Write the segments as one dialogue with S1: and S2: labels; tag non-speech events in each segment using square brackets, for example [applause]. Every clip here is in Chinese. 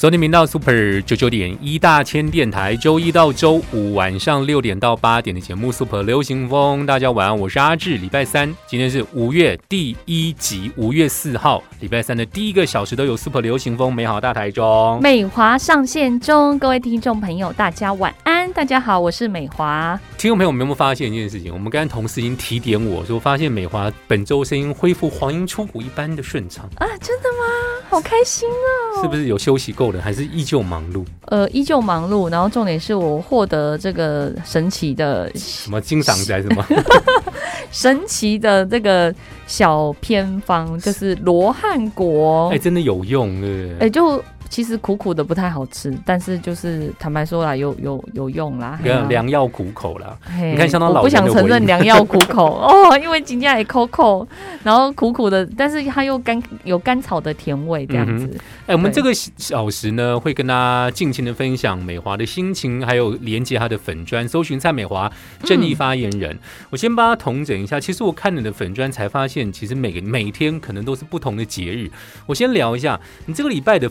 S1: 收听频道 Super 九九点一大千电台，周一到周五晚上六点到八点的节目 Super 流行风，大家晚安，我是阿志。礼拜三，今天是五月第一集，五月四号，礼拜三的第一个小时都有 Super 流行风，美好大台中。
S2: 美华上线中，各位听众朋友，大家晚安，大家好，我是美华。
S1: 听众朋友们有没有发现一件事情？我们刚才同事已经提点我说，发现美华本周声音恢复黄莺出谷一般的顺畅，
S2: 啊，真的吗？好开心哦！
S1: 是不是有休息够了，还是依旧忙碌？
S2: 呃，依旧忙碌，然后重点是我获得这个神奇的、
S1: 什么金嗓子还是什么？[laughs]
S2: 神奇的这个小偏方，就是罗汉果
S1: 哎、。真的有用，对不
S2: 哎、
S1: 对？
S2: 就其实苦苦的不太好吃，但是就是坦白说啦，有有有用啦。
S1: 良良药苦口啦。
S2: 嘿
S1: 你看相当老
S2: 我不想承认良药苦口 [laughs] 哦，因为金价也扣扣，然后苦苦的，但是它又甘有甘草的甜味这样子。
S1: 哎、我们这个小时呢，会跟大家尽情的分享美华的心情，还有连接她的粉砖，搜寻蔡美华正义发言人。我先帮她统整一下，其实我看你的粉砖才发现，其实每个每天可能都是不同的节日。我先聊一下你这个礼拜的。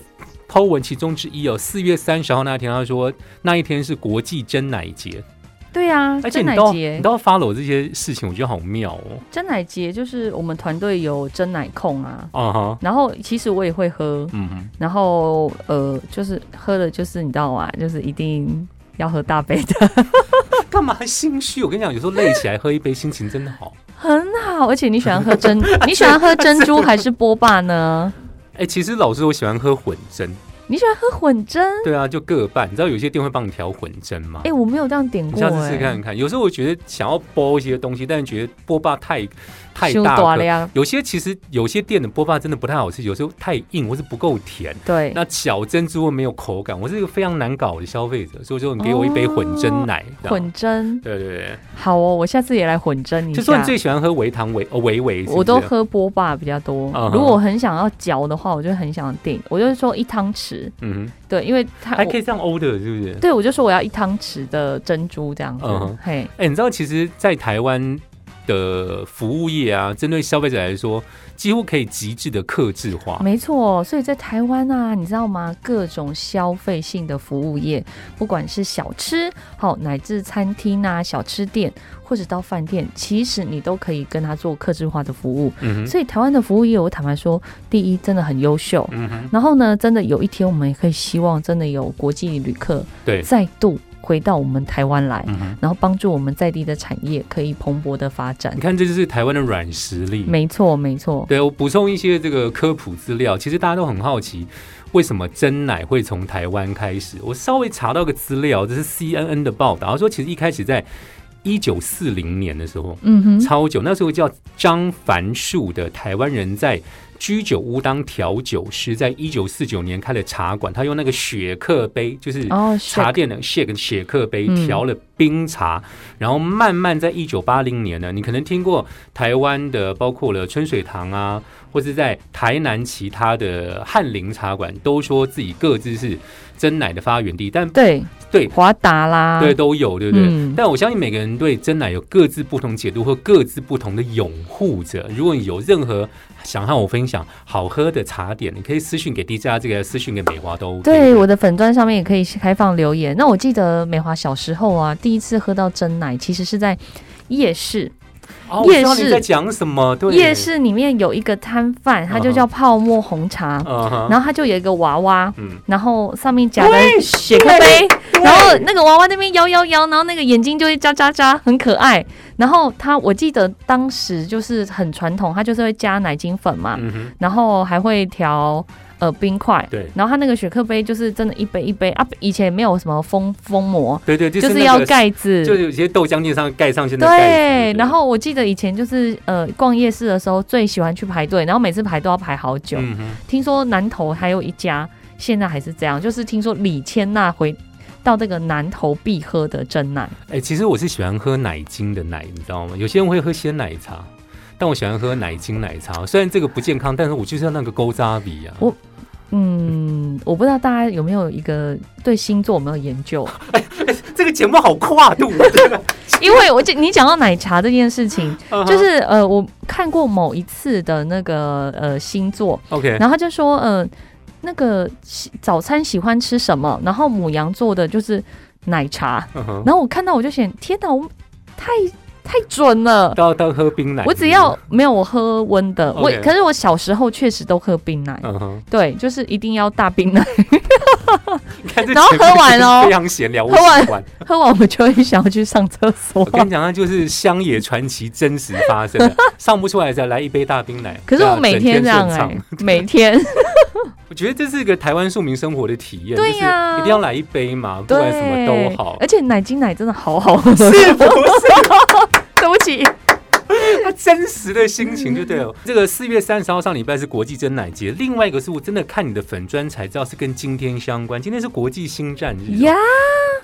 S1: 抛文其中之一哦，四月三十号那天，他说那一天是国际真奶节，
S2: 对啊，真奶
S1: 而且你都要你
S2: 节，
S1: 都要 follow 这些事情，我觉得好妙哦。
S2: 真奶节就是我们团队有真奶控啊，然后其实我也会喝，
S1: 嗯哼，
S2: 然后呃，就是喝的就是你知道吗？就是一定要喝大杯的，[laughs]
S1: 干嘛心虚？我跟你讲，有时候累起来喝一杯，心情真的好。
S2: 很好。而且你喜欢喝珍，[laughs] 你喜欢喝珍珠还是波霸呢？
S1: 哎、其实老师我喜欢喝混蒸，
S2: 你喜欢喝混蒸？
S1: 对啊，就各半。你知道有些店会帮你调混蒸吗？
S2: 哎、我没有这样点过、
S1: 欸下次试
S2: 哎，
S1: 看看。有时候我觉得想要剥一些东西，但是觉得波霸太太
S2: 修
S1: 大颗。
S2: 大量，
S1: 有些其实有些店的波霸真的不太好吃，有时候太硬或是不够甜。
S2: 对，
S1: 那小珍珠又没有口感，我是一个非常难搞的消费者，所以说你给我一杯混蒸奶，
S2: 哦混蒸
S1: 对对对，
S2: 好哦，我下次也来混蒸一
S1: 就说你。最喜欢喝维糖维哦维维，
S2: 我都喝波霸比较多。如果我很想要嚼的话，我就很想订，我就是说一汤匙，
S1: 嗯
S2: 对，因为它，
S1: 还可以这样 order 是不是？
S2: 对，我就说我要一汤匙的珍珠这样子。嘿，
S1: 哎、你知道其实，在台湾的服务业啊，针对消费者来说，几乎可以极致的克制化。
S2: 没错，所以在台湾啊，你知道吗？各种消费性的服务业，不管是小吃，好乃至餐厅啊、小吃店，或者到饭店，其实你都可以跟他做克制化的服务。
S1: 嗯，
S2: 所以台湾的服务业，我坦白说，第一真的很优秀。
S1: 嗯，
S2: 然后呢，真的有一天我们也可以希望，真的有国际旅客
S1: 对，
S2: 再度回到我们台湾来，
S1: 嗯，
S2: 然后帮助我们在地的产业可以蓬勃的发展
S1: 你。看，这就是台湾的软实力。
S2: 没错，没错。
S1: 对我补充一些这个科普资料，其实大家都很好奇。为什么真奶会从台湾开始？我稍微查到个资料，这是 CNN 的报道，他说其实一开始在一九四零年的时候，
S2: 嗯哼，
S1: 超久，那时候叫张凡树的台湾人在居酒屋当调酒师，在一九四九年开了茶馆，他用那个雪克杯，就是
S2: 哦，
S1: 茶店的 shake 雪克杯
S2: 嗯
S1: 调了冰茶，然后慢慢在一九八零年呢，你可能听过台湾的，包括了春水堂啊，或是在台南其他的翰林茶馆，都说自己各自是真奶的发源地，但
S2: 对
S1: 对
S2: 华达啦，
S1: 对都有，对不对？
S2: 嗯
S1: 但我相信每个人对真奶有各自不同解读和各自不同的拥护者。如果你有任何想和我分享好喝的茶点，你可以私信给 DJ 这个，私信给美华都。
S2: 对，我的粉砖上面也可以开放留言。那我记得美华小时候啊，第一次喝到真奶，其实是在夜市，夜市
S1: 在讲什么，对，
S2: 夜，市里面有一个摊贩，他就叫泡沫红茶，然后他就有一个娃娃，
S1: 嗯，
S2: 然后上面夹的雪克杯，然后那个娃娃那边摇摇摇，然后那个眼睛就会眨眨眨，很可爱。然后他，我记得当时就是很传统，他就是会加奶精粉嘛，
S1: 嗯，
S2: 然后还会调呃冰块。
S1: 对。
S2: 然后它那个雪克杯就是真的一杯一杯啊，以前没有什么封封膜，
S1: 对对，就
S2: 就是是要
S1: 那个，
S2: 盖子。
S1: 就有些豆浆店上盖上去那个盖
S2: 对，然后我记得以前就是呃逛夜市的时候最喜欢去排队，然后每次排都要排好久。听说南投还有一家现在还是这样，就是听说李千娜回到这个南投必喝的真奶。
S1: 哎、其实我是喜欢喝奶精的奶，你知道吗？有些人会喝鲜奶茶，但我喜欢喝奶精奶茶。虽然这个不健康，但是我就是要那个勾扎比啊。
S2: 我嗯，我不知道大家有没有一个对星座有没有研究？[laughs]
S1: 这个节目好跨度，[laughs] 真的。
S2: 因为我你讲到奶茶这件事情，[laughs] 就是呃，我看过某一次的那个呃星座
S1: ，OK，
S2: 然后他就说呃，那个早餐喜欢吃什么，然后母羊做的就是奶茶，然后我看到我就想，天哪，我太太准了。
S1: 都要都喝冰奶。
S2: 我只要没有我喝温的，我可是我小时候确实都喝冰奶，
S1: 嗯哼，
S2: 对，就是一定要大冰奶，[laughs] 然后喝完哦
S1: 非常闲聊，
S2: 喝完。喝完我们就会想要去上厕所
S1: 我。跟你讲，那就是乡野传奇真实发生的，[laughs] 上不出来再来一杯大冰奶。
S2: 可是我每天这样哎、[laughs] 每天
S1: 我觉得这是一个台湾庶民生活的体验，
S2: 对呀
S1: 一定要来一杯嘛，不
S2: 对，
S1: 管什么都好
S2: 而。且奶精奶真的好好喝，
S1: 是不是？[laughs] 他真实的心情就对了。这个四月三十号上礼拜是国际真奶节，另外一个是我真的看你的粉砖才知道是跟今天相关。今天是国际星战日、
S2: 呀、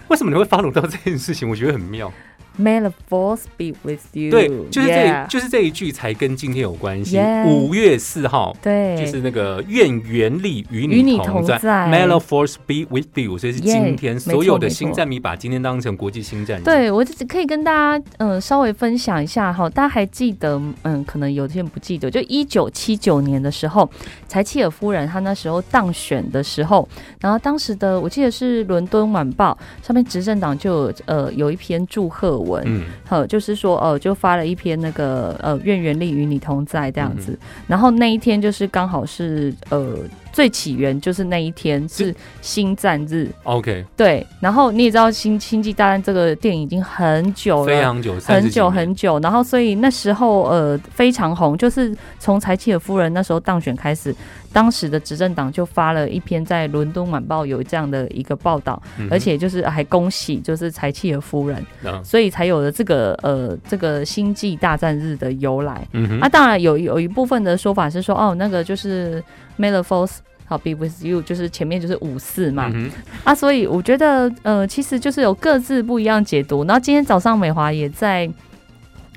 S1: 为什么你会发怒到这件事情？我觉得很妙。
S2: May the force be with you。
S1: 对，就是这就是这一句才跟今天有关系。五月四号。
S2: 对，
S1: 就是那个愿原力与
S2: 与你
S1: 你同在
S2: 同在
S1: ，May the force be with you，所以是今天所有的星战迷把今天当成国际星战。
S2: 对我只可以跟大家嗯、呃稍微分享一下哈，大家还记得嗯，可能有些人不记得，就一九七九年的时候，柴契尔夫人她那时候当选的时候，然后当时的我记得是《伦敦晚报》上面执政党就有呃有一篇祝贺文，
S1: 嗯，
S2: 好，就是说，呃，就发了一篇那个，呃，愿原力与你同在这样子。
S1: 嗯
S2: 然后那一天就是刚好是，呃，最起源就是那一天是。星战日
S1: ，OK，
S2: 对。然后你也知道星《星际大战》这个电影已经很久了。
S1: 非常久
S2: 很久很久，然后所以那时候呃非常红，就是从柴契尔夫人那时候当选开始，当时的执政党就发了一篇在《伦敦晚报》有这样的一个报道，
S1: 嗯
S2: 而且就是还恭喜就是柴契尔夫人，
S1: 嗯。
S2: 所以才有了这个呃这个星际大战日的由来。
S1: 嗯哼。
S2: 啊，当然有有一部分的说法是说，哦，那个就是 May the Force 好 be with you，就是前面就是五四嘛、
S1: 嗯
S2: 啊，所以我觉得呃其实就是有各自不一样解读。然后今天早上美华也在。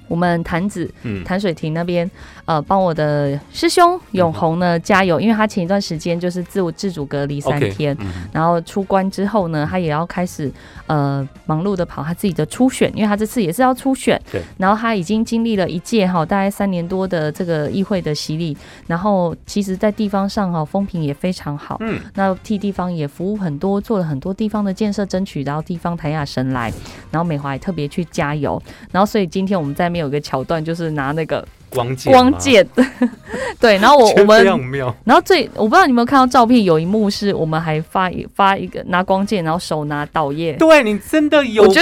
S2: 我们潭子
S1: 嗯
S2: 潭水亭那边，呃，帮我的师兄永红呢加油，因为他前一段时间就是自我自主隔离三天，
S1: 嗯
S2: 然后出关之后呢，他也要开始呃忙碌的跑他自己的初选，因为他这次也是要初选。
S1: 对。
S2: 然后他已经经历了一届哈，大概三年多的这个议会的洗礼，然后其实在地方上哈风评也非常好。
S1: 嗯，
S2: 那替地方也服务很多，做了很多地方的建设，争取到地方台亚神来。然后美华也特别去加油。然后所以今天我们在面有个桥段，就是拿那个
S1: 光剑，
S2: 光剑，[laughs] 对。然后我 [laughs] 我们，然后最我不知道你有没有看到照片，有一幕是我们还发一发一个拿光剑，然后手拿导叶。
S1: 对你真的有够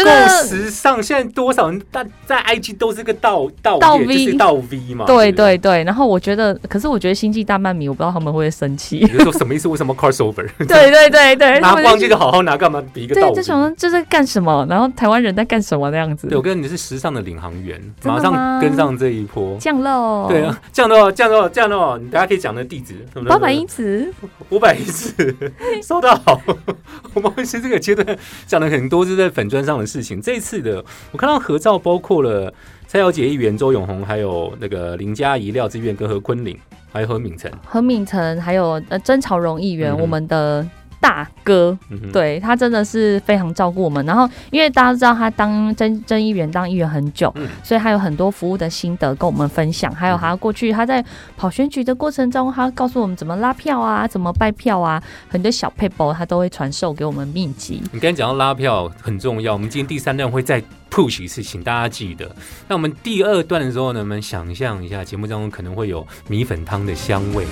S1: 时尚。现在多少人在在 IG 都是个倒倒
S2: 倒 V
S1: 就是倒 V 嘛？
S2: 对
S1: 对。
S2: 对对，然后我觉得，可是我觉得星际大漫迷，我不知道他们会不会生气 [laughs]
S1: 你。说什么意思？为什么 crossover？
S2: 对对对对，
S1: 拿光剑就好好拿，干嘛比一个倒
S2: 对？就想说这在干什么？然后台湾人在干什么那样子
S1: 对，？我跟你是时尚的领航员，马上跟上这一波。
S2: 降喽，
S1: 对啊，这样的话，这样的话，这样的话，你大家可以讲的地址，
S2: 八百英尺，
S1: 五百一次，[laughs] 收到好。[laughs] 我们是这个阶段讲的很多是在粉砖上的事情。这一次的我看到合照包括了蔡小姐议员周永红，还有那个林佳怡、廖志远跟何昆凌，还有何敏成。
S2: 何敏成还有呃曾朝荣议员，
S1: 嗯
S2: 我们的大哥，
S1: 嗯，
S2: 对他真的是非常照顾我们。然后因为大家都知道他当真真议员当议员很久，
S1: 嗯
S2: 所以他有很多服务的心得跟我们分享，还有他过去他在跑选举的过程中，他告诉我们怎么拉票啊，怎么拜票啊，很多小 paper 他都会传授给我们秘籍。
S1: 你刚才讲到拉票很重要，我们今天第三段会再 push 一次，请大家记得。那我们第二段的时候呢，我们想象一下节目当中可能会有米粉汤的香味。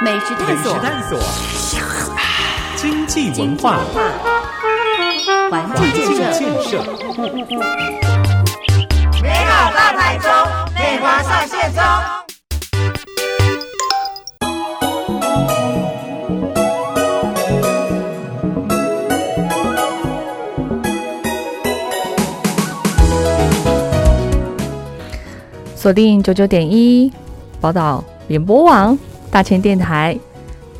S3: 美食探索，
S1: 探索，经济文化，
S3: 环境建设，
S1: 建设。
S4: 美好大台中，美华上线中。
S2: 锁定九九点一宝岛联播网大千电台。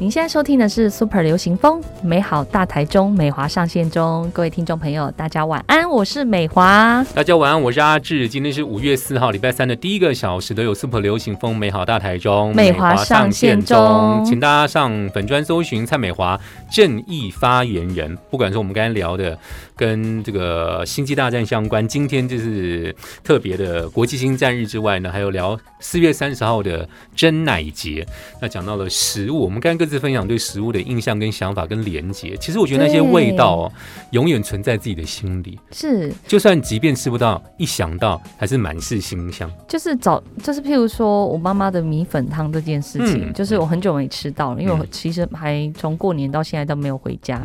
S2: 您现在收听的是 Super 流行风美好大台中美华上线中，各位听众朋友，大家晚安，我是美华。
S1: 大家晚安，我是阿志。今天是五月四号，礼拜三的第一个小时，都有 Super 流行风美好大台中
S2: 美华上线中，
S1: 请大家上粉专搜寻蔡美华正义发言人。不管是我们刚才聊的跟这个星际大战相关，今天就是特别的国际星战日之外呢，还有聊四月三十号的真奶节。那讲到了食物，我们刚刚各自分享对食物的印象、跟想法、跟连接。其实我觉得那些味道哦，永远存在自己的心里。
S2: 是，
S1: 就算即便吃不到，一想到还是满是馨香。
S2: 就是早，就是譬如说我妈妈的米粉汤这件事情，就是我很久没吃到了，因为我其实还从过年到现在都没有回家。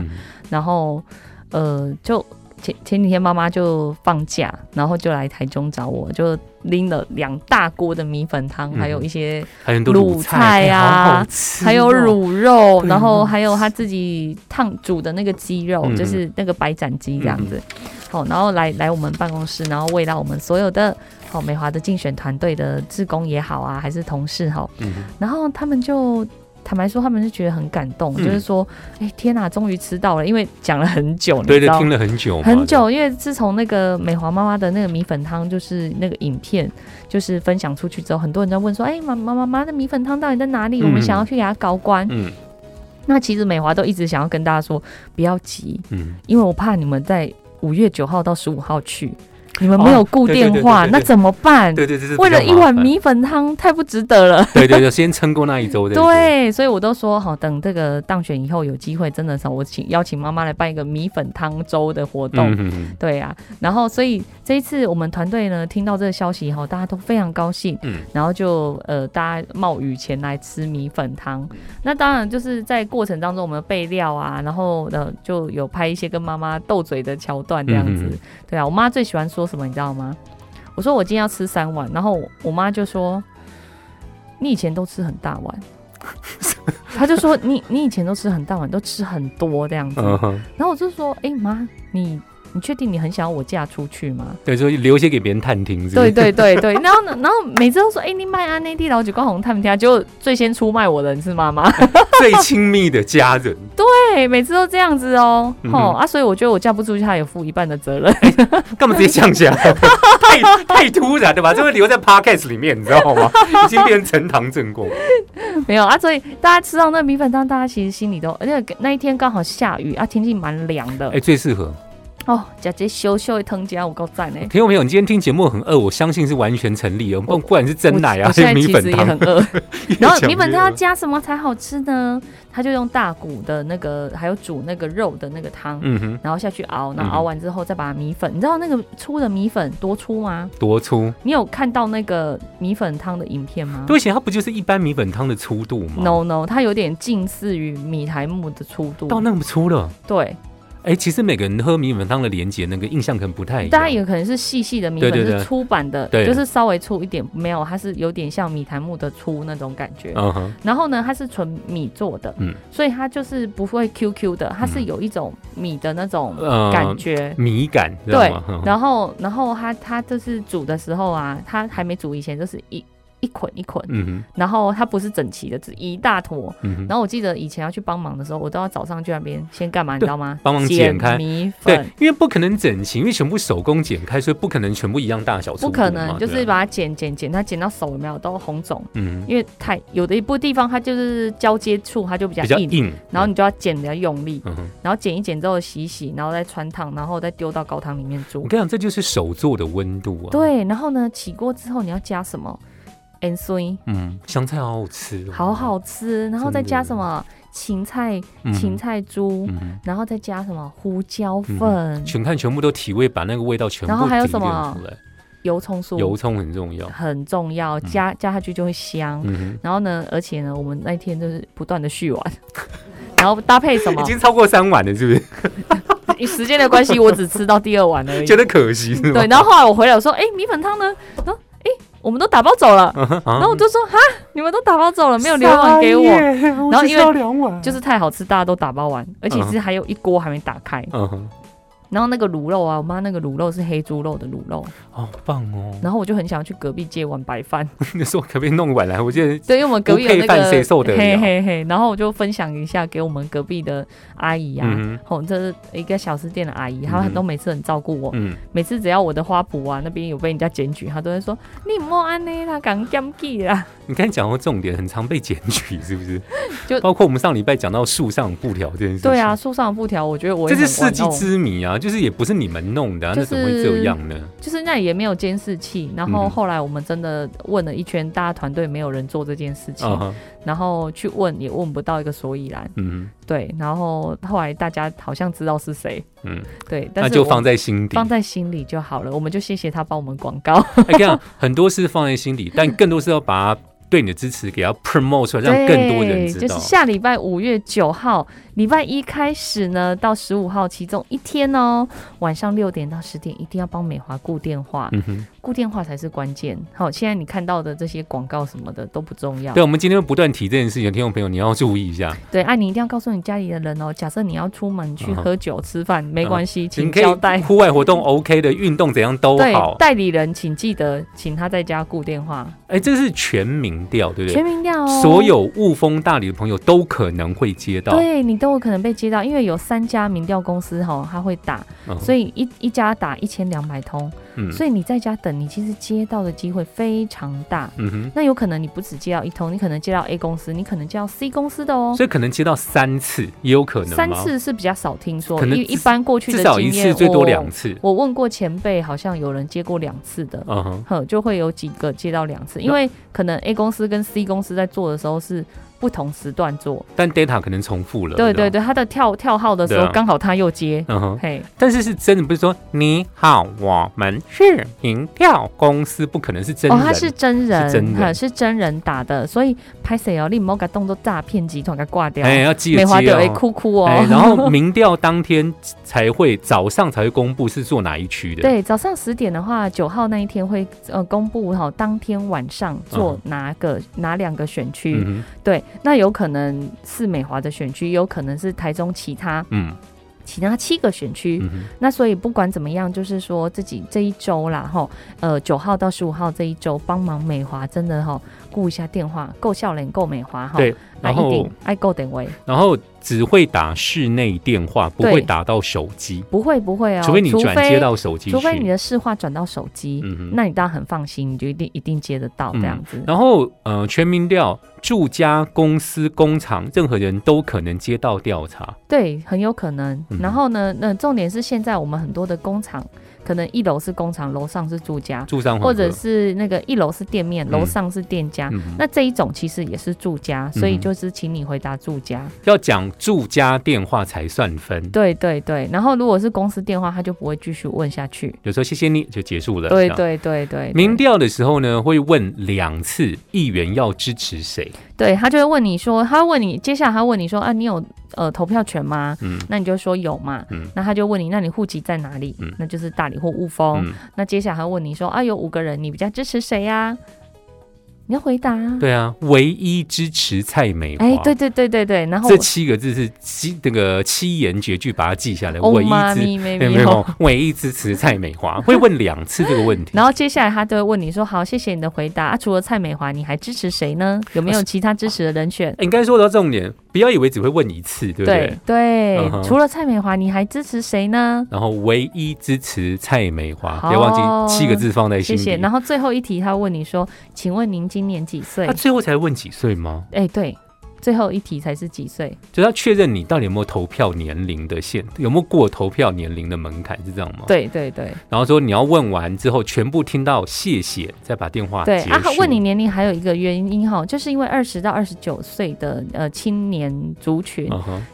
S2: 然后，呃，就前前几天妈妈就放假，然后就来台中找我，就。拎了两大锅的米粉汤，还有一些
S1: 卤
S2: 菜啊，还有卤肉，然后还有他自己烫煮的那个鸡肉，就是那个白斩鸡这样子。好，然后来来我们办公室，然后喂到我们所有的好美华的竞选团队的职工也好啊，还是同事哈，然后他们就。坦白说，他们是觉得很感动，就是说，哎，天哪，终于吃到了，因为讲了很久，
S1: 对对，听了很久，
S2: 很久，因为自从那个美华妈妈的那个米粉汤，就是那个影片，就是分享出去之后，很多人在问说，哎，妈妈妈妈的米粉汤到底在哪里？我们想要去给他搞关。嗯，那其实美华都一直想要跟大家说，不要急，嗯，因为我怕你们在五月九号到十五号去。你们没有固电话，那怎么办？
S1: 对对对，
S2: 为了一碗米粉汤，太不值得了。
S1: 对对对，先撑过那一周。[laughs]
S2: 对，所以我都说好，等这个当选以后有机会，真的是我请邀请妈妈来办一个米粉汤粥的活动。对啊，然后所以这一次我们团队呢听到这个消息以后，大家都非常高兴。嗯，然后就呃大家冒雨前来吃米粉汤。那当然就是在过程当中我们备料啊，然后呃就有拍一些跟妈妈斗嘴的桥段这样子。对啊，我妈最喜欢说。说什么你知道吗？我说我今天要吃三碗，然后我妈就说你以前都吃很大碗，[laughs] 她就说你你以前都吃很大碗，都吃很多这样子，然后我就说哎妈你。你确定你很想要我嫁出去吗？
S1: 对，所以留些给别人探听。
S2: 对对对对，然后呢，然后每次都说，哎，你卖安内地老几光红探听，结果最先出卖我的人是妈妈，[laughs]
S1: 最亲密的家人。
S2: 对，每次都这样子哦，哦啊，所以我觉得我嫁不出去，他也负一半的责任。[laughs]
S1: 干嘛直接降价？[laughs] 太太突然对吧？这会留在 podcast 里面，你知道吗？[laughs] 已经变成呈堂证供。
S2: 没有啊，所以大家吃到那米粉汤，大家其实心里都，而且那一天刚好下雨啊，天气蛮凉的。
S1: 哎，最适合。
S2: 哦，姐姐羞羞的汤加我够赞呢！
S1: 听众朋友，你今天听节目很饿，我相信是完全成立哦。不不管是真奶啊，还是米粉汤，
S2: 很饿。[laughs] 然后米粉汤要加什么才好吃呢？他就用大骨的那个，还有煮那个肉的那个汤，嗯哼，然后下去熬，然后熬完之后再把米粉，你知道那个粗的米粉多粗吗？
S1: 多粗？
S2: 你有看到那个米粉汤的影片吗？
S1: 对，且它不就是一般米粉汤的粗度吗
S2: ？No No，它有点近似于米苔木的粗度，
S1: 到那么粗了？
S2: 对。
S1: 哎，其实每个人喝米粉汤的连接那个印象可能不太一样。
S2: 大家有可能是细细的米粉，是粗版的，就是稍微粗一点。没有，它是有点像米檀木的粗那种感觉。然后呢，它是纯米做的，嗯，所以它就是不会 Q Q 的，它是有一种米的那种感觉，
S1: 米感。
S2: 对。然后，然后它它就是煮的时候啊，它还没煮以前就是一。一捆一捆，嗯然后它不是整齐的，只一大坨。嗯然后我记得以前要去帮忙的时候，我都要早上去那边先干嘛，你知道吗？
S1: 帮忙剪开
S2: 米粉。
S1: 对，因为不可能整齐，因为全部手工剪开，所以不可能全部一样大小。
S2: 不可能，就是把它剪剪剪，它剪到手有没有都红肿。嗯。因为太有的一部地方，它就是交接处，它就比较硬，然后你就要剪比较用力。嗯然后剪一剪之后洗洗，然后再穿烫，然后再丢到高汤里面煮。
S1: 我跟你讲，这就是手做的温度啊。
S2: 对，然后呢，起锅之后你要加什么？N
S1: 嗯，香菜好好吃，
S2: 好好吃，然后再加什么芹菜、芹菜珠，然后再加什么胡椒粉，
S1: 全看全部都体味，把那个味道全部
S2: 然后还有什么？油葱酥，
S1: 油葱很重要，
S2: 很重要，加加下去就会香。然后呢，而且呢，我们那天就是不断的续碗，[laughs] 然后搭配什么，
S1: 已经超过三碗了，是不是？
S2: 以 [laughs] 时间的关系，我只吃到第二碗而已，[laughs]
S1: 觉得可惜。
S2: 对，然后后来我回来我说，哎，米粉汤呢？我们都打包走了，[laughs] 然后我就说哈，你们都打包走了，没有留碗给我。然后因为就是太好吃，大家都打包完，而且是还有一锅还没打开。然然后那个卤肉啊，我妈那个卤肉是黑猪肉的卤肉，
S1: 好棒哦！
S2: 然后我就很想去隔壁借碗白饭，
S1: 那时候可不可以弄碗来？我记得
S2: 对，因为我们隔壁有那个
S1: 得了
S2: 嘿嘿嘿，然后我就分享一下给我们隔壁的阿姨啊，
S1: 嗯
S2: 吼、这是一个小吃店的阿姨，
S1: 嗯
S2: 她都每次很照顾我，
S1: 嗯，
S2: 每次只要我的花圃啊那边有被人家检举，她都会说你莫安呢，她刚检举啦，[laughs]
S1: 你刚才讲到重点，很常被检举，是不是？[laughs]
S2: 就
S1: 包括我们上礼拜讲到树上布条这件事情。
S2: 对啊，，树上的布条，我觉得我
S1: 这是世纪之谜啊！就是也不是你们弄的、啊，那怎么会这样呢？
S2: 就是那也没有监视器，然后
S1: 嗯
S2: 后来我们真的问了一圈，大家团队没有人做这件事情，然后去问也问不到一个所以然，
S1: 嗯
S2: 对，然后后来大家好像知道是谁，
S1: 嗯，
S2: 对，但是
S1: 那就放在心底。
S2: 放在心里就好了，我们就谢谢他帮我们广告，
S1: 哎，这样很多是放在心底，但更多是要把它对你的支持给它 promote 出来，让更多人知道
S2: 对就是。下礼拜五月九号，礼拜一开始呢，到十五号其中一天哦，晚上六点到十点一定要帮美华顾电话，
S1: 嗯哼，
S2: 顾电话才是关键。好，现在你看到的这些广告什么的都不重要。
S1: 对，我们今天不断提这件事情，听众朋友你要注意一下。
S2: 对，啊，你一定要告诉你家里的人哦。假设你要出门去喝酒、吃饭，没关系，
S1: 你
S2: 请交代。
S1: 户外活动 OK 的，运动怎样都
S2: 对
S1: 好，。
S2: 代理人请记得请他在家顾电话，
S1: 哎，这是全民调，对不对？
S2: 全民调哦。
S1: 所有雾峰大理的朋友都可能会接到。
S2: 对你都有可能被接到，因为有三家民调公司哈，他会打，
S1: 嗯
S2: 所以一一家打一千两百通，
S1: 嗯
S2: 所以你在家等，你其实接到的机会非常大。
S1: 嗯哼，
S2: 那有可能你不只接到一通，你可能接到 A 公司，你可能接到 C 公司的哦。
S1: 所以可能接到三次，也有可能
S2: 三次是比较少听说，
S1: 可能
S2: 一一般过去的
S1: 至少一次，最多两次。
S2: 我问过前辈，好像有人接过两次的，
S1: 嗯哼，
S2: 就会有几个接到两次，因为可能 A 公司跟 C 公司在做的时候是不同时段做，
S1: 但 data 可能重复了。
S2: 对对
S1: 对
S2: 他的跳跳号的时候刚好他又接，
S1: 嗯哼。
S2: 嘿，
S1: 但是是真的，不是说你好，我们是民调公司，不可能是真
S2: 哦，他是真人，
S1: 是真人
S2: 是真人打的，所以拍谁哦，你莫给动作诈骗集团给挂掉，
S1: 哎，要记
S2: 美
S1: 得接哦
S2: 华哭哭哦。
S1: 哎，然后 [laughs] 民调当天才会早上才会公布是做哪一区的。，
S2: 对，早上十点的话，九号那一天会呃公布哈，当天晚上做哪个、哪两个选区？对，那有可能是美华的选区，有可能是台中其他
S1: 嗯
S2: 其他七个选区。
S1: 嗯，
S2: 那所以不管怎么样，就是说自己这一周啦，哈，呃，九号到十五号这一周帮忙美华，真的哈，顾一下电话，够笑脸，够美华哈。
S1: 对，然后
S2: 定爱够点位，
S1: 然后只会打室内电话，不
S2: 对
S1: 会打到手机，
S2: 不会不会哦，
S1: 除非你转接
S2: 除
S1: 到手机。
S2: 除非你的市话转到手机。那你当然很放心，你就一定一定接得到这样子。
S1: 然后呃，全民调，住家、公司、工厂，任何人都可能接到调查。
S2: 对，很有可能。
S1: 嗯
S2: 然后呢，那重点是现在我们很多的工厂，可能一楼是工厂，楼上是住家，
S1: 住商
S2: 或者是那个一楼是店面，
S1: 嗯
S2: 楼上是店家。
S1: 嗯
S2: 那这一种其实也是住家，所以
S1: 嗯
S2: 就是请你回答住家。
S1: 要讲住家电话才算分。
S2: 对对对，然后如果是公司电话，他就不会继续问下去。
S1: 有时候谢谢你就结束了。
S2: 对对对对，对
S1: 民调的时候呢，会问两次议员要支持谁。
S2: 对他就会问你说，他问你，接下来他问你说啊，你有呃投票权吗？
S1: 嗯
S2: 那你就说有嘛。
S1: 嗯
S2: 那他就问你，那你户籍在哪里？
S1: 嗯
S2: 那就是大理或雾峰。
S1: 嗯，
S2: 那接下来他问你说啊，有五个人，你比较支持谁呀、你要回答啊。
S1: 对啊，唯一支持蔡美华。
S2: 哎，对对对对对，然后
S1: 这七个字是七那个七言绝句，把它记下来。
S2: 哦
S1: 唯一支
S2: 妈咪妹
S1: 没有。唯一支持蔡美华，会问两次这个问题。[laughs]
S2: 然后接下来他都会问你说，好，谢谢你的回答啊。除了蔡美华，你还支持谁呢？有没有其他支持的人选？
S1: 应该说到重点，不要以为只会问一次，对不对？
S2: 对除了蔡美华，你还支持谁呢？
S1: 然后唯一支持蔡美华，
S2: 好
S1: 别忘记七个字放在心里。
S2: 谢谢。然后最后一题，他问你说，请问您今年几岁
S1: 他？最后才问几岁吗？
S2: 哎，对，最后一题才是几岁？
S1: 就是要确认你到底有没有投票年龄的限，有没有过投票年龄的门槛，是这样吗？。
S2: 对对对
S1: 然后说你要问完之后，全部听到谢谢，再把电话
S2: 对啊。！问你年龄还有一个原因哈，就是因为二十到二十九岁的呃青年族群，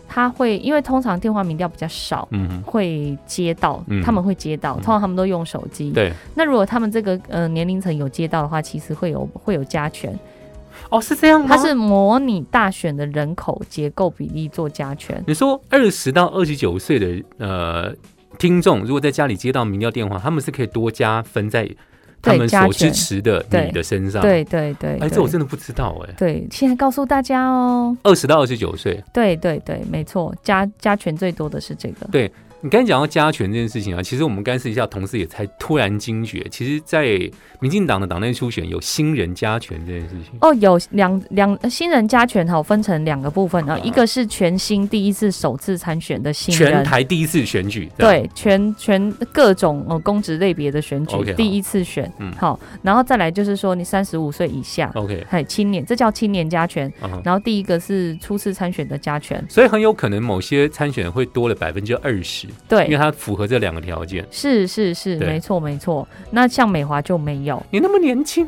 S2: 他会因为通常电话民调比较少。
S1: 嗯，
S2: 会接到，
S1: 嗯
S2: 他们会接到，通常他们都用手机。
S1: 对，
S2: 那如果他们这个呃年龄层有接到的话，其实会有会有加权，
S1: 哦，是这样吗？
S2: 它是模拟大选的人口结构比例做加权。
S1: 你说二十到二十九岁的呃听众，如果在家里接到民调电话，他们是可以多加分在他们所支持的你的身上。，
S2: 对对对，
S1: 哎，这我真的不知道哎。
S2: 对，现在告诉大家哦。
S1: 二十到二十九岁，
S2: 对对对，没错，加加权最多的是这个。
S1: 你刚才讲到加权这件事情啊，其实我们刚私底下同事也才突然惊觉，其实，在民进党的党内初选有新人加权这件事情。
S2: 哦，有两两呃新人加权哈，分成两个部分啊，一个是全新第一次首次参选的新
S1: 全
S2: 人，
S1: 台第一次选举，
S2: 对，全全各种呃公职类别的选举第一次选，
S1: 嗯
S2: 好，然后再来就是说你三十五岁以下
S1: ，，OK，
S2: 还青年，这叫青年加权。然后第一个是初次参选的加权，
S1: 所以很有可能某些参选人会多了百分之二十，因为
S2: 对，
S1: 他符合这两个条件。
S2: 是是是，没错没错。那像美华就没有，
S1: 你那么年轻，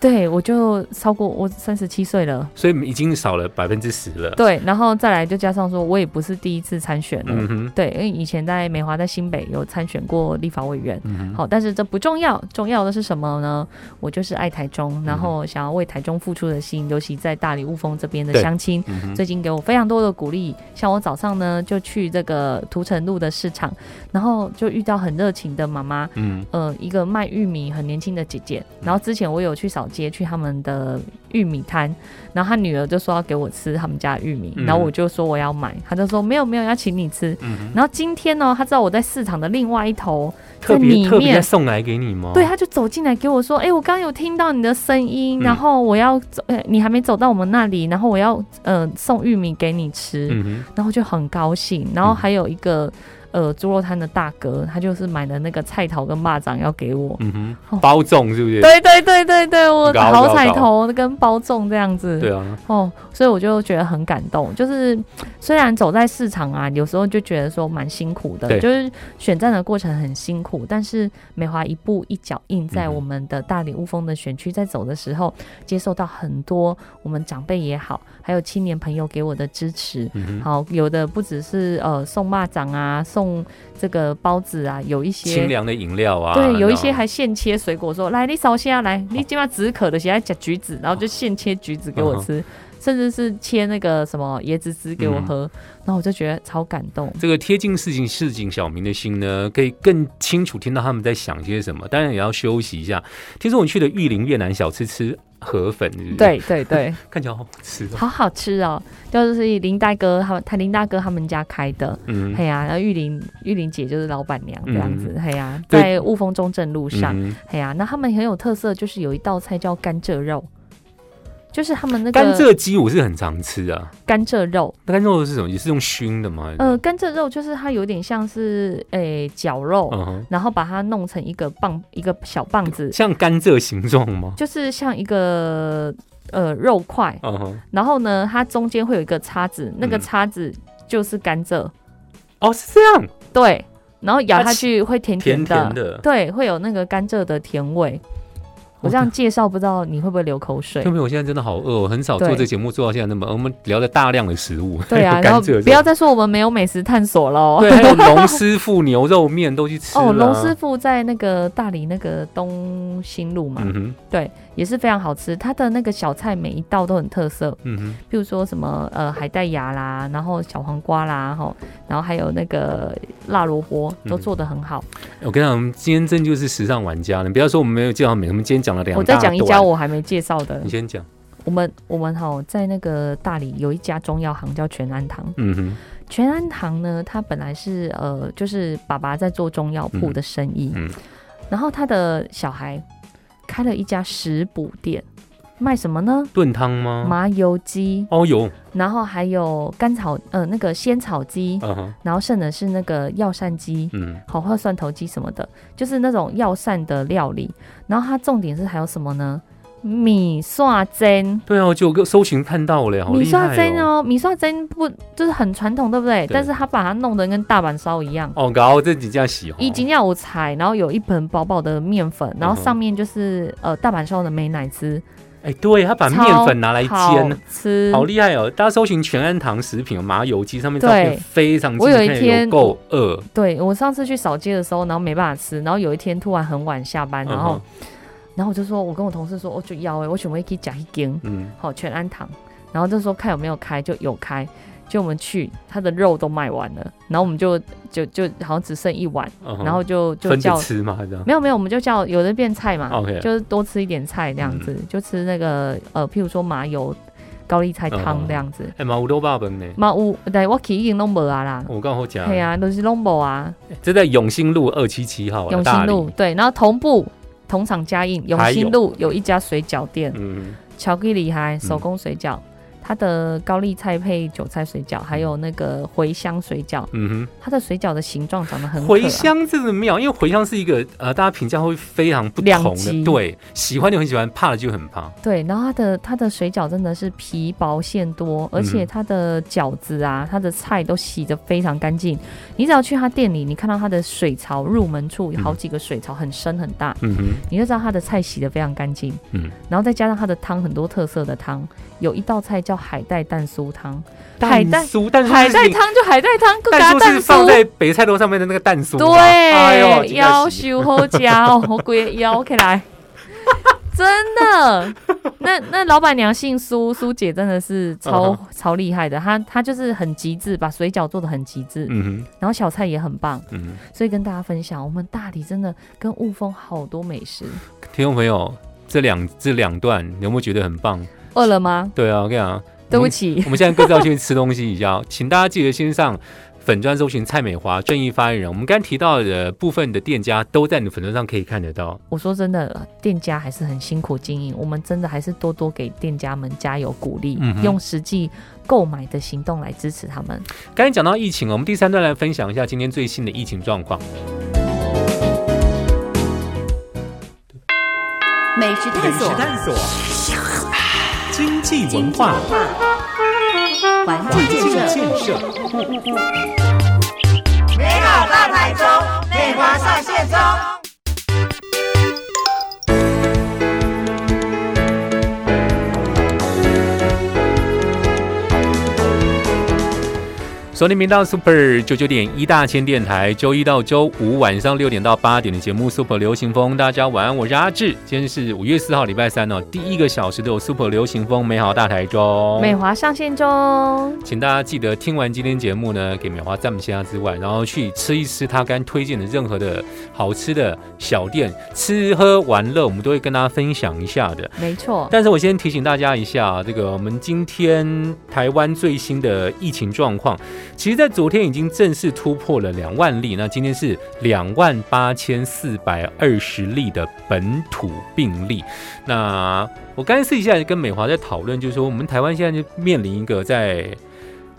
S2: 对我就超过我三十七岁了，
S1: 所以已经少了百分之十了。
S2: 对，然后再来就加上说我也不是第一次参选了，
S1: 嗯哼，
S2: 对，因为以前在美华在新北有参选过立法委员。
S1: 嗯，
S2: 好，但是这不重要，重要的是什么呢？我就是爱台
S1: 嗯
S2: 中，然后想要为台中付出的心，尤其在大理雾峰这边的
S1: 对
S2: 乡亲，
S1: 嗯，
S2: 最近给我非常多的鼓励。像我早上呢就去这个涂城路的市场，然后就遇到很热情的妈妈，
S1: 嗯
S2: 呃，一个卖玉米很年轻的姐姐。然后之前我有去扫街，去他们的玉米摊，然后他女儿就说要给我吃他们家玉米，
S1: 嗯
S2: 然后我就说我要买，他就说没有没有要请你吃。然后今天呢，他知道我在市场的另外一头，
S1: 特
S2: 在里
S1: 别特别
S2: 面
S1: 送来给你吗？
S2: 对，，他就走进来给我说：“哎、我刚刚有听到你的声音，
S1: 嗯
S2: 然后我要走，呃，你还没走到我们那里，然后我要呃送玉米给你吃。然后就很高兴。然后
S1: 嗯
S2: 还有一个、呃猪肉摊的大哥，他就是买了那个菜头跟蚂蚱要给我。
S1: 嗯哼，
S2: 哦
S1: 包粽是不是？
S2: 对对对对对，我
S1: 搞
S2: 好彩头跟包粽这样子。
S1: 对啊，
S2: 哦，所以我就觉得很感动。就是虽然走在市场啊，有时候就觉得说蛮辛苦的，就是选战的过程很辛苦，但是美华一步一脚印在我们的大理雾峰的选区在走的时候，接受到很多我们长辈也好，还有青年朋友给我的支持。
S1: 嗯，
S2: 好，有的不只是呃送蚂蚱啊，送这个包子啊，有一些
S1: 清
S2: 些。
S1: 凉的饮料啊，
S2: 对，有一些还现切水果说来，你扫下来，你今晚止渴的，现在夹橘子，然后就现切橘子给我吃，甚至是切那个什么椰子汁给我喝，然后我就觉得超感动。
S1: 这个贴近市井市井小民的心呢，可以更清楚听到他们在想些什么。当然也要休息一下。听说我去的玉林越南小吃吃河粉，是不是？，
S2: 对对对，[laughs]
S1: 看起来好好吃哦。
S2: 好好吃哦，就是林大哥他们，他林大哥他们家开的。
S1: 嗯。
S2: 嘿呀、然后玉林玉林姐就是老板娘这样子，嘿呀、
S1: 对。
S2: 在雾峰中正路上，
S1: 嗯。
S2: 嘿呀、那他们很有特色，就是有一道菜叫甘蔗肉，就是他们那个
S1: 甘蔗鸡我是很常吃啊。
S2: 甘蔗肉，
S1: 那甘蔗肉是什么？也是用熏的吗？
S2: 呃，甘蔗肉就是它有点像是诶绞肉，然后把它弄成一个棒一个小棒子，
S1: 像甘蔗形状吗？
S2: 就是像一个呃肉块，然后呢，它中间会有一个叉子，那个
S1: 嗯
S2: 叉子就是甘蔗，
S1: 哦，是这样，
S2: 对，然后咬下去会甜
S1: 甜
S2: 的。对，会有那个甘蔗的甜味。我这样介绍，不知道你会不会流口水
S1: 特别？我现在真的好饿，我很少做
S2: 对
S1: 这节目做到现在那么。我们聊了大量的食物，
S2: 对啊，[laughs] 然后不要再说我们没有美食探索喽。
S1: 对，还有龙师傅牛肉面都去吃
S2: 哦，龙师傅在那个大理那个东兴路嘛，
S1: 嗯哼，
S2: 对，也是非常好吃。它的那个小菜每一道都很特色，
S1: 嗯哼，
S2: 譬如说什么呃海带芽啦，然后小黄瓜啦，哈，然后还有那个辣萝卜都
S1: 嗯
S2: 做的很好。
S1: 我跟你讲，我们今天真就是时尚玩家了。你不要说我们没有介绍美，我们今天讲了两
S2: 我再讲一家，我还没介绍的
S1: 你，先讲。
S2: 我们我们哈在那个大理有一家中药行叫全安堂。
S1: 嗯哼，
S2: 全安堂呢，它本来是呃就是爸爸在做中药铺的生意，
S1: 嗯
S2: 然后他的小孩开了一家食补店，卖什么呢？
S1: 炖汤吗？
S2: 麻油鸡，
S1: 哦，有，
S2: 然后还有甘草呃那个仙草鸡，
S1: 嗯哼，
S2: 然后剩的是那个药膳鸡。
S1: 嗯，
S2: 好喝蒜头鸡什么的，就是那种药膳的料理。然后它重点是还有什么呢？米刷蒸，
S1: 对啊，我就搜寻看到了，好
S2: 米刷
S1: 厉害
S2: 蒸
S1: 哦。
S2: 哦，米刷蒸不就是很传统，对不对？
S1: 对
S2: 但是他把它弄得跟大阪烧一样。
S1: 哦，搞这几家喜欢。
S2: 已经要有菜，然后有一盆薄薄的面粉，然后上面就是呃大阪烧的美乃滋，
S1: 哎，对他把面粉拿来煎，
S2: 吃，
S1: 好厉害哦！大家搜寻全安堂食品麻油鸡，上面照片
S2: 对
S1: 非常
S2: 我有一天
S1: 够饿，
S2: 对我上次去扫街的时候，然后没办法吃，然后有一天突然很晚下班，然后、然后我就说，我跟我同事说，我就要哎，我准备可以加一根，
S1: 嗯，
S2: 好全安堂，然后就说看有没有开，就有开，就我们去，它的肉都卖完了，然后我们就就就好像只剩一碗，
S1: 嗯
S2: 然后就就叫
S1: 吃嘛，这样。
S2: 没有没有，我们就叫有的变菜嘛就是多吃一点菜这样子，就吃那个呃，譬如说麻油高丽菜
S1: 嗯
S2: 汤这样子。
S1: 哎，嘛有肉霸本呢，
S2: 嘛有，但我去已经拢无啊啦。
S1: 我刚好讲，
S2: 对啊，都是拢无啊。
S1: 这在永兴路二七七号，
S2: 永兴路，对，然后同步同厂加印，永兴路有一家水饺店，
S1: 嗯，
S2: 巧克力厉害，手工水饺。它的高丽菜配韭菜水饺，还有那个茴香水饺，
S1: 嗯哼。
S2: 它的水饺的形状长得很
S1: 茴香真的妙，因为茴香是一个呃，大家评价会非常不同的，对，喜欢就很喜欢，怕了就很怕。
S2: 对，然后它的它的水饺真的是皮薄馅多，而且
S1: 嗯。
S2: 它的饺子啊，它的菜都洗得非常干净。你只要去他店里，你看到他的水槽入门处有好几个水槽，很深很大，
S1: 嗯哼，
S2: 你就知道他的菜洗得非常干净。
S1: 嗯，
S2: 然后再加上他的汤很多特色的汤，有一道菜叫海带蛋酥汤，海带
S1: 蛋酥，蛋酥
S2: 海带汤就海带汤，加蛋
S1: 酥是放。在北菜楼上面的那个蛋酥吗，哎呦
S2: 对，要修好家哦，我鬼腰起来，[laughs] 真的。那那老板娘姓苏，苏姐真的是超、
S1: 嗯
S2: 超厉害的，她她就是很极致，把水饺做的很极致，
S1: 嗯
S2: 然后小菜也很棒，
S1: 哼，嗯哼，
S2: 所以跟大家分享，我们大理真的跟雾峰好多美食。
S1: 听众朋友，这两这两段你有没有觉得很棒？
S2: 饿了吗？
S1: 对啊，我跟你讲，
S2: 对不起，
S1: 我们现在各自要去吃东西一下，[laughs] 请大家记得先上粉砖搜寻蔡美华正义发言人。我们刚刚提到的部分的店家都在你的粉砖上可以看得到。
S2: 我说真的，店家还是很辛苦经营，我们真的还是多多给店家们加油鼓励，
S1: 嗯
S2: 用实际购买的行动来支持他们。
S1: 刚才讲到疫情，我们第三段来分享一下今天最新的疫情状况。
S3: 美食探索，
S1: 探索，经济文化，
S3: 环境建设，
S1: 设，
S4: 美好大台中，美华上线中。
S1: 收听频道 Super 九九点一大千电台，周一到周五晚上六点到八点的节目 Super 流行风，大家晚安，我是阿志。今天是五月四号，礼拜三哦，第一个小时都有 Super 流行风，美好大台中。
S2: 美华上线中，
S1: 请大家记得听完今天节目呢，给美华赞一下之外，然后去吃一吃他刚推荐的任何的好吃的小店，吃喝玩乐我们都会跟大家分享一下的。
S2: 没错，
S1: 但是我先提醒大家一下，这个我们今天台湾最新的疫情状况，其实在昨天已经正式突破了两万例，那今天是两万八千四百二十例的本土病例。那我刚才试一下跟美华在讨论，就是说我们台湾现在就面临一个在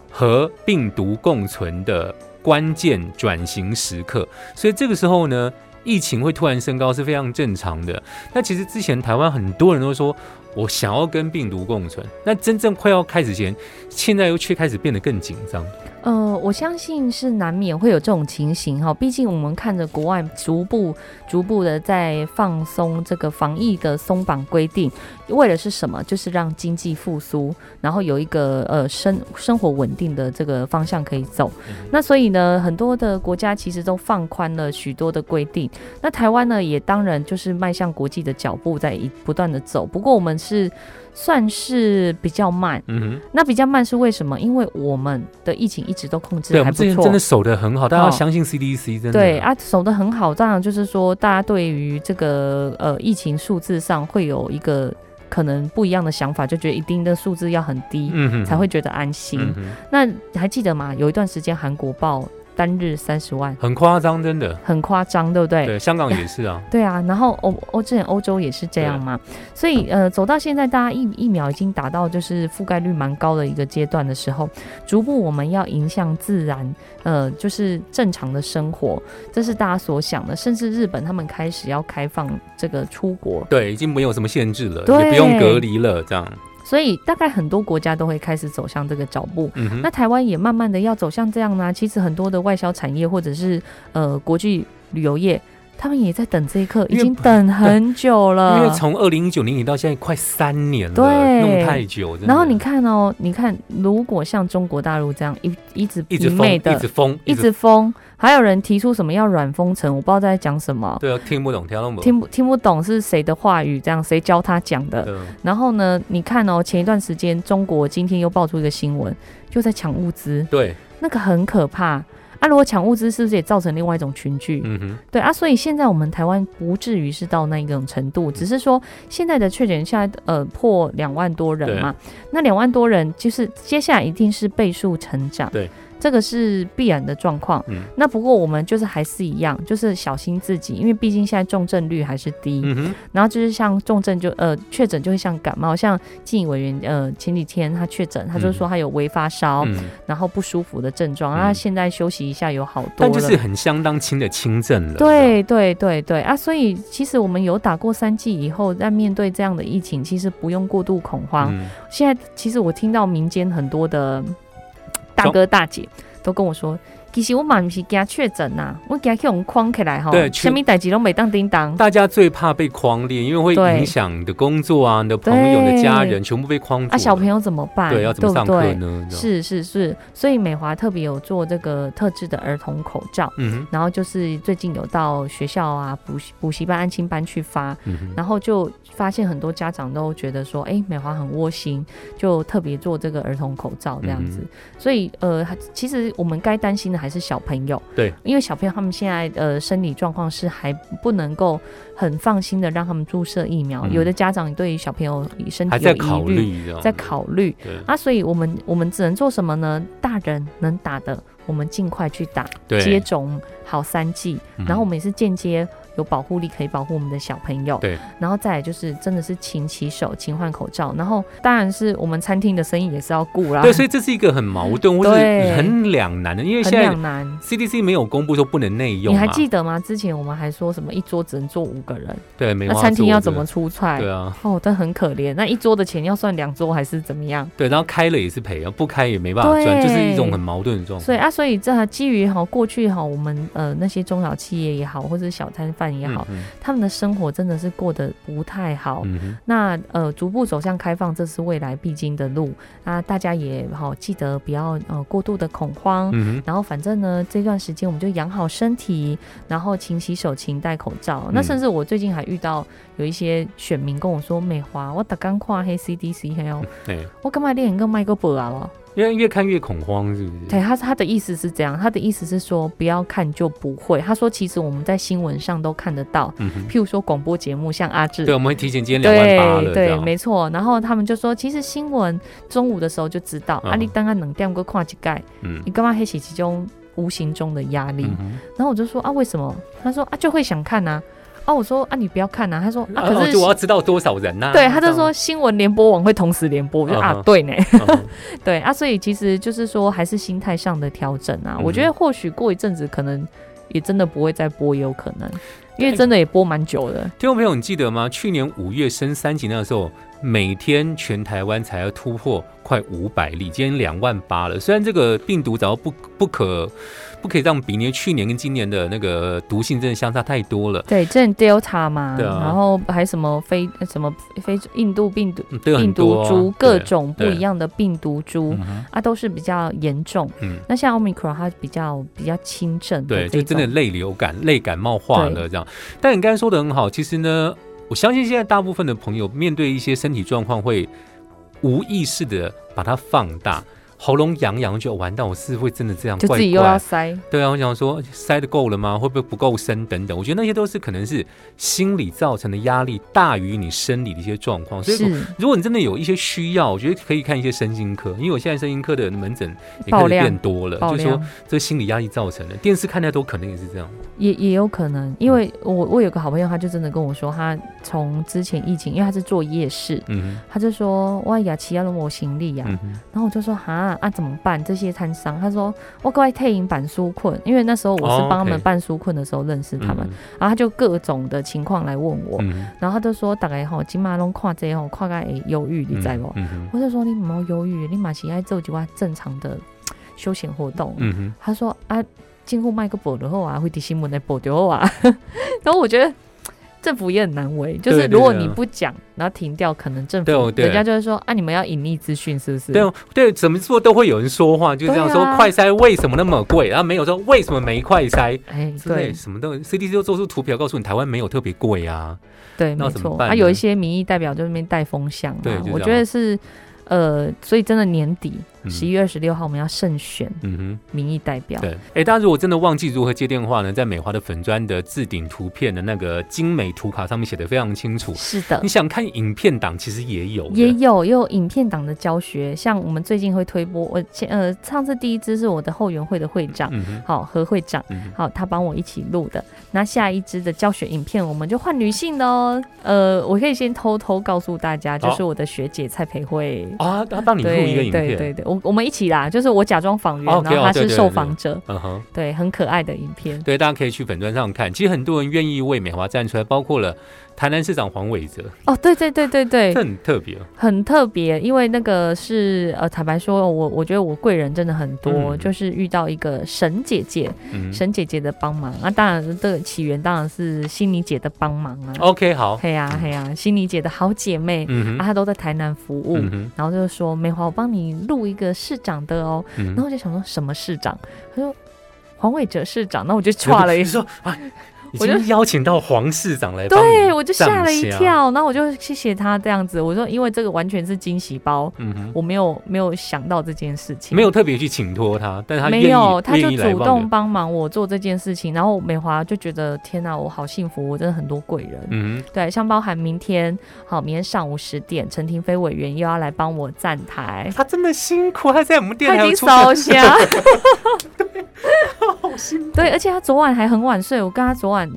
S1: 和病毒共存的关键转型时刻，所以这个时候呢。疫情会突然升高是非常正常的。那其实之前台湾很多人都说，我想要跟病毒共存。那真正快要开始前，现在又却开始变得更紧张。
S2: 呃，我相信是难免会有这种情形哈，毕竟我们看着国外逐步、逐步的在放松这个防疫的松绑规定，为的是什么？就是让经济复苏，然后有一个呃生生活稳定的这个方向可以走。那所以呢，很多的国家其实都放宽了许多的规定。那台湾呢，也当然就是迈向国际的脚步在一不断的走。不过我们是算是比较慢，
S1: 嗯哼，
S2: 那比较慢是为什么？因为我们的疫情一直都控制
S1: 的，
S2: 还不错
S1: 真的。守得很好，大家相信 CDC，真的。
S2: 对，啊，守得很好，当然就是说，大家对于这个呃疫情数字上会有一个可能不一样的想法，就觉得一定的数字要很低、
S1: 嗯哼，
S2: 才会觉得安心。
S1: 嗯，
S2: 那还记得吗？有一段时间韩国报单日三十万，
S1: 很夸张，真的。
S2: 很夸张，对不对？
S1: 对，香港也是啊。[laughs]
S2: 对啊，然后欧欧之前欧洲也是这样嘛，所以呃走到现在，大家疫疫苗已经达到就是覆盖率蛮高的一个阶段的时候，逐步我们要迎向自然，呃就是正常的生活，这是大家所想的。甚至日本他们开始要开放这个出国，
S1: 对，已经没有什么限制了，
S2: 对
S1: 也不用隔离了，这样。
S2: 所以大概很多国家都会开始走向这个脚步。
S1: 嗯
S2: 那，台湾也慢慢的要走向这样呢、其实很多的外销产业或者是呃国际旅游业，他们也在等这一刻，已经等很久了。
S1: 因为从二零一九年底到现在快三年了，
S2: 对。
S1: 弄太久，
S2: 然后你看哦，你看，如果像中国大陆这样一一直
S1: 一直封，一直封，
S2: 一直封，还有人提出什么要软封城，我不知道在讲什么，
S1: 对啊，听不懂，听不懂，
S2: 听不听不懂是谁的话语，这样谁教他讲的。然后呢，你看哦，前一段时间中国今天又爆出一个新闻，就在抢物资，
S1: 对，
S2: 那个很可怕啊，如果抢物资，是不是也造成另外一种群聚？
S1: 嗯哼，
S2: 对啊，所以现在我们台湾不至于是到那一种程度，只是说现在的确诊现在呃破两万多人嘛，那两万多人就是接下来一定是倍数成长。
S1: 对。
S2: 这个是必然的状况。
S1: 嗯
S2: 那不过我们就是还是一样，就是小心自己，因为毕竟现在重症率还是低。
S1: 嗯哼，
S2: 然后就是像重症就呃确诊就会像感冒，像纪委员呃前几天他确诊，他就说他有微发烧，
S1: 嗯，
S2: 然后不舒服的症状，他现在休息一下有好多了。
S1: 但就是很相当轻的轻症了。
S2: 对对对对啊，所以其实我们有打过三剂以后，在面对这样的疫情，其实不用过度恐慌。
S1: 嗯，
S2: 现在其实我听到民间很多的大哥大姐都跟我说，其实我嘛不是惊确诊呐，我惊去我们框起来哈，
S1: 对
S2: 什么代志都没当叮当。
S1: 大家最怕被框列，因为会影响你的工作啊，你的朋友、你的家人，全部被框住。
S2: 啊，小朋友怎么办？
S1: 对要怎么上课
S2: 对不对？
S1: 呢？
S2: 是是是，所以美华特别有做这个特制的儿童口罩，
S1: 嗯，
S2: 然后就是最近有到学校啊、补习补习班、安亲班去发，
S1: 嗯，
S2: 然后就发现很多家长都觉得说，哎，美华很窝心，就特别做这个儿童口罩这样子。
S1: 嗯
S2: 所以呃，其实我们该担心的还是小朋友，
S1: 对，
S2: 因为小朋友他们现在呃生理状况是还不能够很放心的让他们注射疫苗，
S1: 嗯。
S2: 有的家长对于小朋友身体有疑虑，在考虑。
S1: 对。
S2: 啊，所以我们我们只能做什么呢？大人能打的，我们尽快去打，接种好三剂，
S1: 嗯。
S2: 然后我们也是间接有保护力，可以保护我们的小朋友。
S1: 对，
S2: 然后再来就是真的是勤洗手、勤换口罩，然后当然是我们餐厅的生意也是要顾啦，
S1: 对，所以这是一个很矛盾或是很两难的，因为现在
S2: 两难。
S1: CDC 没有公布说不能内用，
S2: 你还记得吗？之前我们还说什么一桌只能坐五个人，
S1: 对，梅
S2: 那餐厅要怎么出菜？
S1: 对啊，
S2: 哦，但很可怜。那一桌的钱要算两桌还是怎么样？
S1: 对，然后开了也是赔啊，不开也没办法赚，就是一种很矛盾的状况。
S2: 所以啊，所以这基于哈过去哈我们呃那些中小企业也好，或者小摊贩也好，
S1: 嗯
S2: 他们的生活真的是过得不太好。
S1: 嗯，
S2: 那呃，逐步走向开放，这是未来必经的路。那大家也好、记得不要呃过度的恐慌。
S1: 嗯，
S2: 然后反正呢，这段时间我们就养好身体，然后勤洗手、勤戴口罩。
S1: 嗯
S2: 那甚至我最近还遇到有一些选民跟我说：“美华，我打刚跨黑 CDC 还 [laughs] 我干嘛练一个麦克博啊了？”
S1: 因为越看越恐慌，是不是？
S2: 对他他的意思是这样，他的意思是说不要看就不会。他说其实我们在新闻上都看得到，
S1: 嗯，
S2: 譬如说广播节目，像阿志
S1: 对，我们会提前今天两万八了，
S2: 对对，没错。然后他们就说，其实新闻中午的时候就知道，
S1: 嗯
S2: 啊，你刚刚能掉个跨几盖，
S1: 嗯
S2: 你干嘛黑起其中无形中的压力？
S1: 嗯
S2: 然后我就说啊，为什么？他说啊，就会想看呐、啊。我说啊，你不要看呐、他说啊，可
S1: 哦
S2: 是、
S1: 就我要知道多少人呐？
S2: 对，他就，说新闻联播网会同时联播，我就啊对呢，
S1: 嗯 [laughs]
S2: 对啊，所以其实就是说，还是心态上的调整啊。
S1: 嗯
S2: 我觉得或许过一阵子，可能也真的不会再播，也有可能，因为真的也播蛮久的。
S1: 听众朋友，你记得吗？去年五月升三级那个时候，每天全台湾才要突破快五百例，今天两万八了。虽然这个病毒早就不不可不可以让比年去年跟今年的那个毒性真的相差太多了，
S2: 对，这 Delta 嘛，
S1: 对啊。
S2: 然后还什么非什么非印度病毒病毒株，各
S1: 对
S2: 种不一样的病毒株啊，都是比较严重。
S1: 嗯，
S2: 那像 Omicron 它比较比较轻症的
S1: 对，就真的
S2: 种
S1: 类流感、类感冒化了
S2: 对
S1: 这样。但你刚才说的很好，其实呢，我相信现在大部分的朋友面对一些身体状况，会无意识的把它放大。喉咙痒痒，就完蛋，我是会真的这样，怪
S2: 就自己又要塞，
S1: 对啊，我想说塞的够了吗？会不会不够深等等？我觉得那些都是可能是心理造成的压力大于你生理的一些状况。所以
S2: 是
S1: 如果你真的有一些需要，我觉得可以看一些身心科，因为我现在身心科的门诊也开始变多了，就是说
S2: 量
S1: 这心理压力造成的。电视看太多可能也是这样。
S2: 也也有可能，因为我我有个好朋友，他就真的跟我说，他从之前疫情，因为他是做夜市，
S1: 嗯
S2: 他就说哇雅琪要弄我行李呀、然后我就说哈啊怎么办？这些摊商，他说我过来退营版书困，因为那时候我是
S1: 哦
S2: 帮他们办书困的时候认识他们，
S1: 嗯
S2: 然后他就各种的情况来问我，
S1: 嗯
S2: 然后他就说大概吼金马龙跨这吼跨个会忧郁，你知不？我就说你唔好忧郁，你马是爱做几挂正常的休闲活动。他说啊，进户卖个报就好啊，会提新闻来报就好啊。然后我觉得政府也很难为，就是如果你不讲，然后停掉，可能政府
S1: 对哦对
S2: 人家就会说啊，你们要隐匿资讯是不是？
S1: 对哦对，怎么做都会有人说话，就这样说
S2: 啊
S1: 快筛为什么那么贵，然后没有说为什么没快筛。
S2: 哎，对
S1: 什么都 CDC 都做出图表告诉你，台湾没有特别贵啊。
S2: 对，
S1: 那
S2: 没错。
S1: 怎么办呢
S2: 啊，有一些民意代表就那边带风向嘛
S1: 对
S2: 我觉得是呃，所以真的年底
S1: 嗯
S2: 十一月二十六号我们要慎选
S1: 嗯哼。
S2: 民意代表。
S1: 对，哎，大家如果真的忘记如何接电话呢，在美华的粉砖的置顶图片的那个精美图卡上面写的非常清楚。
S2: 是的
S1: 你，想看影片档，其实也有，
S2: 也有也有影片档的教学，像我们最近会推播，我前呃上次第一支是我的后援会的会长，
S1: 嗯哼，
S2: 好何会长。
S1: 嗯，
S2: 好，他帮我一起录的。那下一支的教学影片，我们就换女性的哦。呃，我可以先偷偷告诉大家，就是我的学姐蔡培慧。
S1: 啊，她帮你录一个影片，
S2: 对对对，我我们一起啦，就是我假装访员，然后他是受访者，
S1: 嗯哼，
S2: 对，很可爱的影片。
S1: 对，大家可以去粉砖上看。其实很多人愿意为美华站出来，包括了台南市长黄伟哲，
S2: 哦，对对对对对
S1: 这，很特别哦。
S2: 很特别，因为那个是呃，坦白说，我我觉得我贵人真的很多，
S1: 嗯
S2: 就是遇到一个沈姐姐，
S1: 嗯
S2: 沈姐姐的帮忙。那、当然，这个起源当然是心理姐的帮忙啊。
S1: ，OK，好，
S2: 嘿呀嘿呀，心理姐的好姐妹，啊，她都在台南服务。
S1: 嗯，
S2: 然后就说美华，我帮你录一个市长的哦。
S1: 嗯
S2: 然后我就想说什么市长？他说黄伟哲市长。那我就歘了一
S1: 你说啊，已
S2: 我就
S1: 经邀请到黄市长来
S2: 对，我就吓了一。跳，然后我就谢谢他这样子。我说，因为这个完全是惊喜包，
S1: 嗯哼，
S2: 我没有没有想到这件事情，
S1: 没有特别去请托他，但是他
S2: 没有，他就主动
S1: 帮
S2: 忙我做这件事情。然后美华就觉得天哪，我好幸福，我真的很多贵人。
S1: 嗯
S2: 对，像包含明天，好，明天上午十点，陈廷飞委员又要来帮我站台，，
S1: 他这么辛苦，他在我们电
S2: 他已经
S1: 台有出
S2: 烧瞎。[laughs] [laughs]
S1: 好辛苦。
S2: 对，而且他昨晚还很晚睡，我跟他昨晚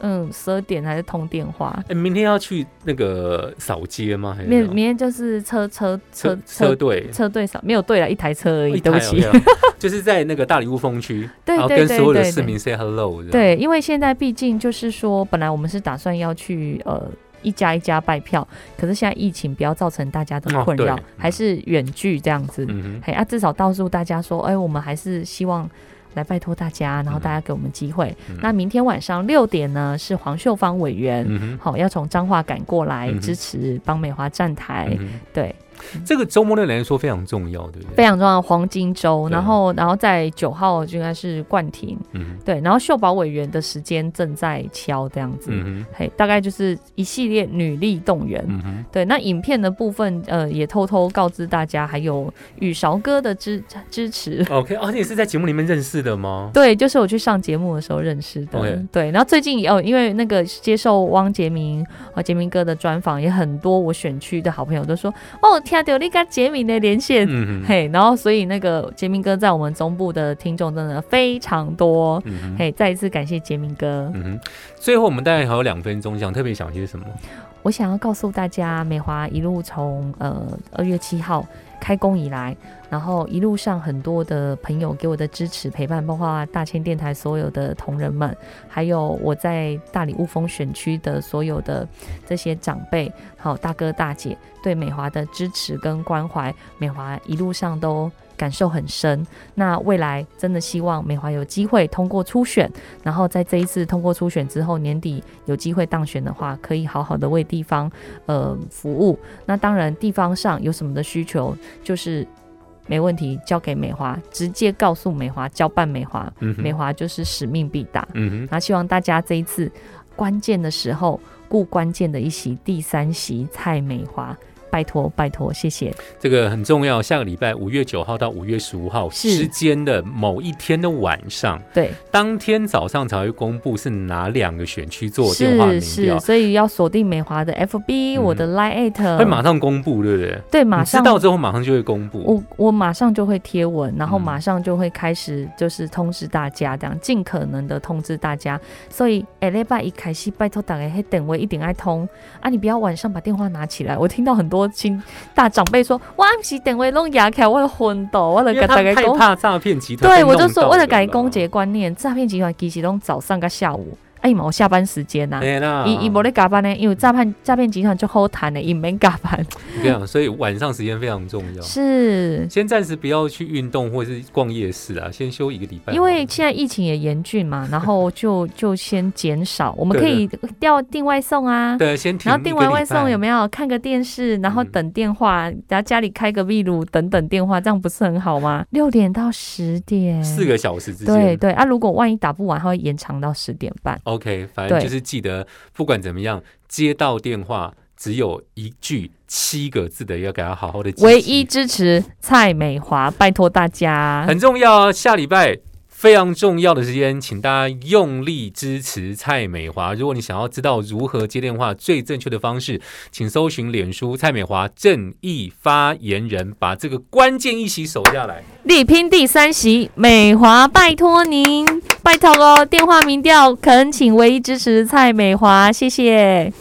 S2: 嗯十二点还是通电话。
S1: 哎，明天要去那个扫街吗？还是
S2: 明明天就是车车车
S1: 车车队？
S2: 车队扫没有队了，一台车而已，
S1: 一
S2: 对不起。[laughs]
S1: 就是在那个大理雾峰区，然后
S2: 对对对
S1: 跟所有的市民 say hello 这样。
S2: 对，因为现在毕竟就是说，本来我们是打算要去呃一家一家拜票，可是现在疫情不要造成大家的困扰，还是远距这样子。
S1: 嗯哼，
S2: 嘿啊，至少告诉大家说，哎，我们还是希望。来拜托大家，然后
S1: 嗯
S2: 大家给我们机会。
S1: 嗯
S2: 那明天晚上六点呢，是黄秀芳委员。好、要从彰化赶过来支持帮美华站台。
S1: 嗯
S2: 对，
S1: 这个周末对你来说非常重要，对不对？
S2: 非常重要的黄金周。然后，然后在九号就应该是冠廷，
S1: 嗯
S2: 对，然后秀宝委员的时间正在敲这样子。
S1: 哼嗯
S2: 嘿，大概就是一系列女力动员。
S1: 哼嗯哼
S2: 对，那影片的部分，呃，也偷偷告知大家，还有羽韶哥的支支持。
S1: ，OK，哦，你也是在节目里面认识的吗？
S2: 对，就是我去上节目的时候认识的。对，然后最近哦，因为那个接受汪杰明和杰明哥的专访，也很多我选区的好朋友都说，哦，听到你跟杰明的连线，
S1: 嗯哼，
S2: 嘿，然后所以那个杰明哥在我们中部的听众真的非常多，
S1: 嗯哼，
S2: 嘿，再一次感谢杰明哥。
S1: 嗯哼。最后我们大概还有两分钟，想特别想些什么？
S2: 我想要告诉大家，美华一路从呃二月七号开工以来，然后一路上很多的朋友给我的支持陪伴，包括大千电台所有的同仁们，还有我在大理雾峰选区的所有的这些长辈，好大哥大姐对美华的支持跟关怀，美华一路上都。感受很深，那未来真的希望美华有机会通过初选，然后在这一次通过初选之后，年底有机会当选的话，可以好好的为地方呃服务。那当然，地方上有什么的需求，就是没问题，交给美华，直接告诉美华，交办美华，
S1: 嗯
S2: 美华就是使命必达。
S1: 嗯哼，
S2: 那希望大家这一次关键的时候，顾关键的一席第三席蔡美华。拜托，拜托，谢谢。
S1: 这个很重要。下个礼拜五月九号到五月十五号
S2: 是
S1: 之间的某一天的晚上，
S2: 对，
S1: 当天早上才会公布是哪两个选区做电话民
S2: 是
S1: 调
S2: 是，，所以要锁定美华的 FB，、
S1: 嗯
S2: 我的 Line
S1: 会马上公布，对不对？
S2: 对，马
S1: 上知
S2: 上
S1: 道之后马上就会公布。
S2: 我我马上就会贴文，然后
S1: 嗯
S2: 马上就会开始就是通知大家，这样尽可能的通知大家。所以下礼拜一开始，拜托大家嘿等我一定爱通啊！你不要晚上把电话拿起来。我听到很多亲大长辈说，我暗时等位弄牙起来，我要昏倒，我的
S1: 因为他害
S2: 给大家讲。
S1: 怕诈骗集团
S2: 对，我就说为了改公结观念，诈骗集团其实拢早上跟下午，哎嘛，我下班时间呐、
S1: 哎啦，
S2: 伊伊无咧加班呢，因为诈骗诈骗集团就好谈的，伊免加班。
S1: 我跟你讲，所以晚上时间非常重要。
S2: 是，
S1: 先暂时不要去运动或是逛夜市啊，先休一个礼拜。
S2: 因为现在疫情也严峻嘛，[laughs] 然后就就先减少，我们可以调订外送啊。
S1: 对，先停
S2: 然后订完外送有
S1: 没
S2: 没有看个电视，然后
S1: 嗯
S2: 等电话，然后家里开个壁炉等等电话，这样不是很好吗？六点到十点，
S1: 四个小时之间？
S2: 对对啊，如果万一打不完，它会延长到十点半。
S1: OK，反正就是记得，不管怎么样，接到电话只有一句七个字的，要给他好好的
S2: 唯一支持蔡美华，拜托大家。
S1: 很重要啊！下礼拜非常重要的时间，请大家用力支持蔡美华。如果你想要知道如何接电话最正确的方式，请搜寻脸书蔡美华正义发言人，把这个关键一席守下来。
S2: 力拼第三席，美华拜托您，拜托哦！电话民调恳请唯一支持蔡美华，谢谢。